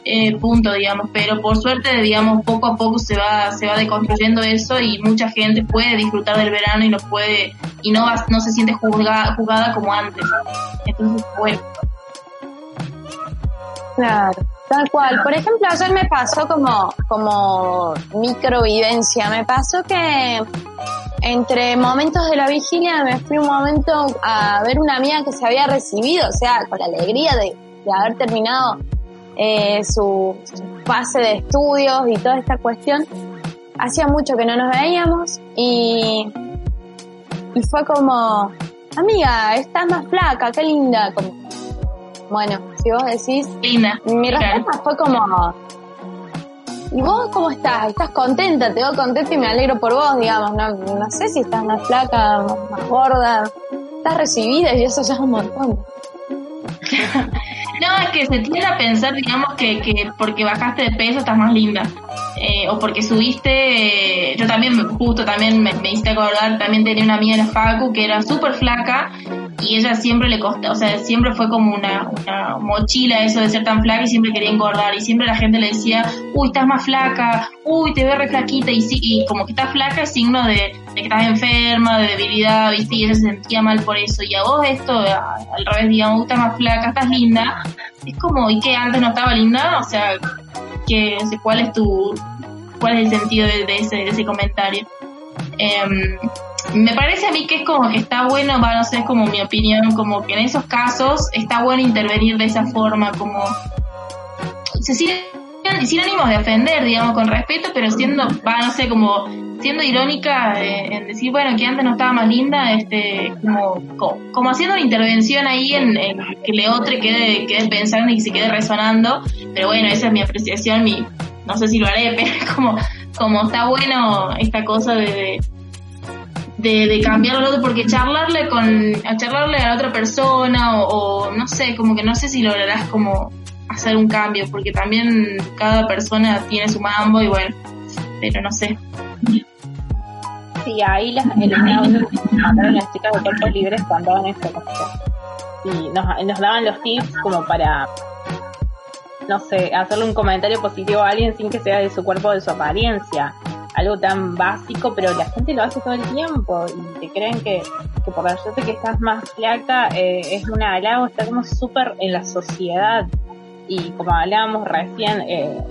eh, punto, digamos, pero por suerte, digamos, poco a poco se va, se va deconstruyendo eso y mucha gente puede disfrutar del verano y no puede, y no, no se siente juzgada, juzgada como antes. Entonces, bueno, Claro, tal cual. Por ejemplo, ayer me pasó como, como microvivencia, me pasó que entre momentos de la vigilia me fui un momento a ver una amiga que se había recibido, o sea, con la alegría de, de haber terminado eh, su, su fase de estudios y toda esta cuestión. Hacía mucho que no nos veíamos y, y fue como, amiga, estás más flaca, qué linda, como, bueno, si vos decís, linda. mi respuesta fue como, ¿y vos cómo estás? ¿Estás contenta? Te veo contenta y me alegro por vos, digamos. No, no sé si estás más flaca, más, más gorda. Estás recibida y eso ya es un montón. No, es que se tiende a pensar, digamos, que, que porque bajaste de peso estás más linda. Eh, o porque subiste, yo también, justo también me, me hice acordar, también tenía una amiga en la Facu que era súper flaca y ella siempre le costó, o sea, siempre fue como una, una mochila eso de ser tan flaca y siempre quería engordar y siempre la gente le decía, uy, estás más flaca, uy, te ves re flaquita y, sí, y como que estás flaca es signo de, de que estás enferma, de debilidad, ¿viste? Y ella se sentía mal por eso. Y a vos esto, al revés, digamos, estás más flaca, estás linda, es como, ¿y qué? ¿Antes no estaba linda? O sea, que, ¿cuál es tu, cuál es el sentido de, ese, de ese comentario? Em, me parece a mí que es como que está bueno, va, no sé, es como mi opinión, como que en esos casos está bueno intervenir de esa forma, como se sigue y sin ánimos de ofender, digamos, con respeto, pero siendo, va, no sé, como siendo irónica eh, en decir, bueno, que antes no estaba más linda, este, como, como, haciendo una intervención ahí en, que le otro quede, quede pensando y se quede resonando, pero bueno, esa es mi apreciación, mi, no sé si lo haré, pero como, como está bueno esta cosa de, de cambiar otro, porque charlarle con, a charlarle a la otra persona o, no sé, como que no sé si lograrás como hacer un cambio, porque también cada persona tiene su mambo y bueno, pero no sé. Sí, ahí las, que mandaron las chicas de cuerpos libres contaban esto, y nos, nos daban los tips como para, no sé, hacerle un comentario positivo a alguien sin que sea de su cuerpo o de su apariencia algo tan básico, pero la gente lo hace todo el tiempo y te creen que, que por suerte que estás más flaca eh, es un halago, está como súper en la sociedad y como hablábamos recién, eh,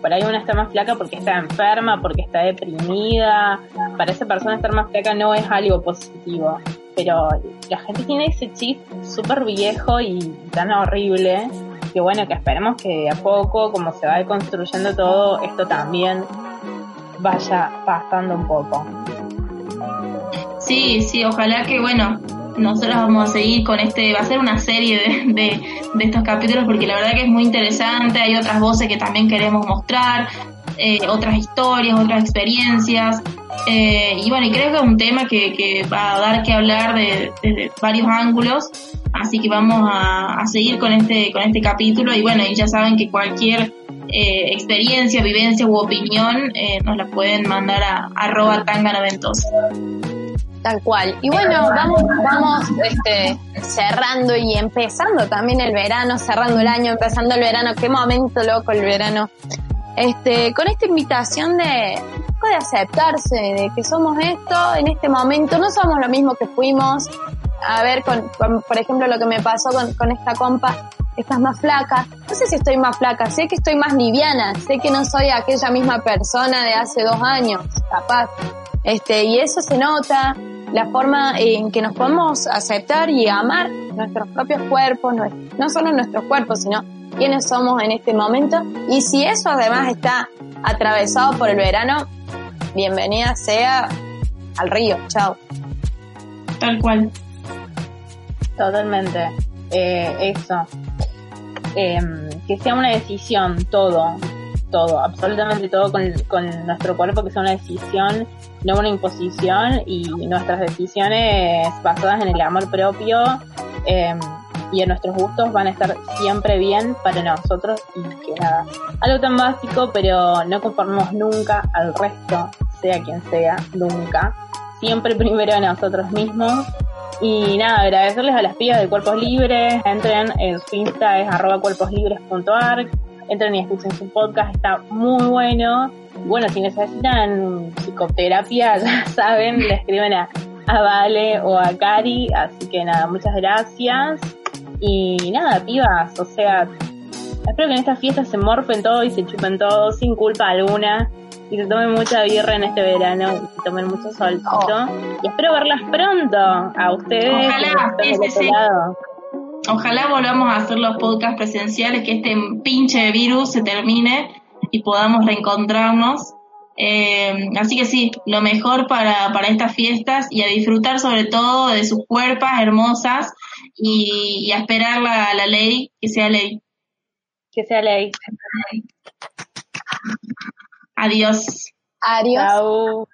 por ahí una está más flaca porque está enferma, porque está deprimida. Para esa persona estar más flaca no es algo positivo. Pero la gente tiene ese chip súper viejo y tan horrible que bueno, que esperemos que a poco, como se va construyendo todo, esto también vaya pasando un poco. Sí, sí, ojalá que bueno, nosotros vamos a seguir con este, va a ser una serie de, de, estos capítulos porque la verdad que es muy interesante, hay otras voces que también queremos mostrar, eh, otras historias, otras experiencias, eh, y bueno, y creo que es un tema que, que va a dar que hablar de, desde varios ángulos, así que vamos a, a, seguir con este, con este capítulo, y bueno, y ya saben que cualquier eh, experiencia, vivencia u opinión nos la pueden mandar a arroba. Tal cual. Y bueno, vamos, vamos este, cerrando y empezando también el verano, cerrando el año, empezando el verano. Qué momento loco el verano. Este, con esta invitación de, de aceptarse, de que somos esto en este momento, no somos lo mismo que fuimos. A ver, con, por ejemplo, lo que me pasó con, con esta compa, estás más flaca. No sé si estoy más flaca, sé que estoy más liviana, sé que no soy aquella misma persona de hace dos años, capaz. Este, y eso se nota, la forma en que nos podemos aceptar y amar nuestros propios cuerpos, no solo nuestros cuerpos, sino quiénes somos en este momento. Y si eso además está atravesado por el verano, bienvenida sea al río. Chao. Tal cual. Totalmente. Eh, eso. Em, que sea una decisión todo todo, absolutamente todo con, con nuestro cuerpo, que sea una decisión, no una imposición, y nuestras decisiones basadas en el amor propio eh, y en nuestros gustos van a estar siempre bien para nosotros y que nada, algo tan básico, pero no conformemos nunca al resto, sea quien sea, nunca, siempre primero a nosotros mismos. Y nada, agradecerles a las pibas de Cuerpos Libres, entren en su Insta es arroba cuerposlibres.ar, entren y escuchen su podcast, está muy bueno. Bueno, si necesitan psicoterapia, ya saben, le escriben a, a Vale o a Cari, así que nada, muchas gracias. Y nada, pibas, o sea, espero que en estas fiestas se morfen todo y se chupen todo sin culpa alguna y se tomen mucha birra en este verano y tomen mucho solcito. Oh. Y espero verlas pronto a ustedes. Ojalá, Ojalá volvamos a hacer los podcasts presenciales, que este pinche virus se termine y podamos reencontrarnos. Eh, así que sí, lo mejor para, para estas fiestas y a disfrutar sobre todo de sus cuerpas hermosas y, y a esperar la, la ley, que sea ley. Que sea ley. Adiós. Adiós. Chao.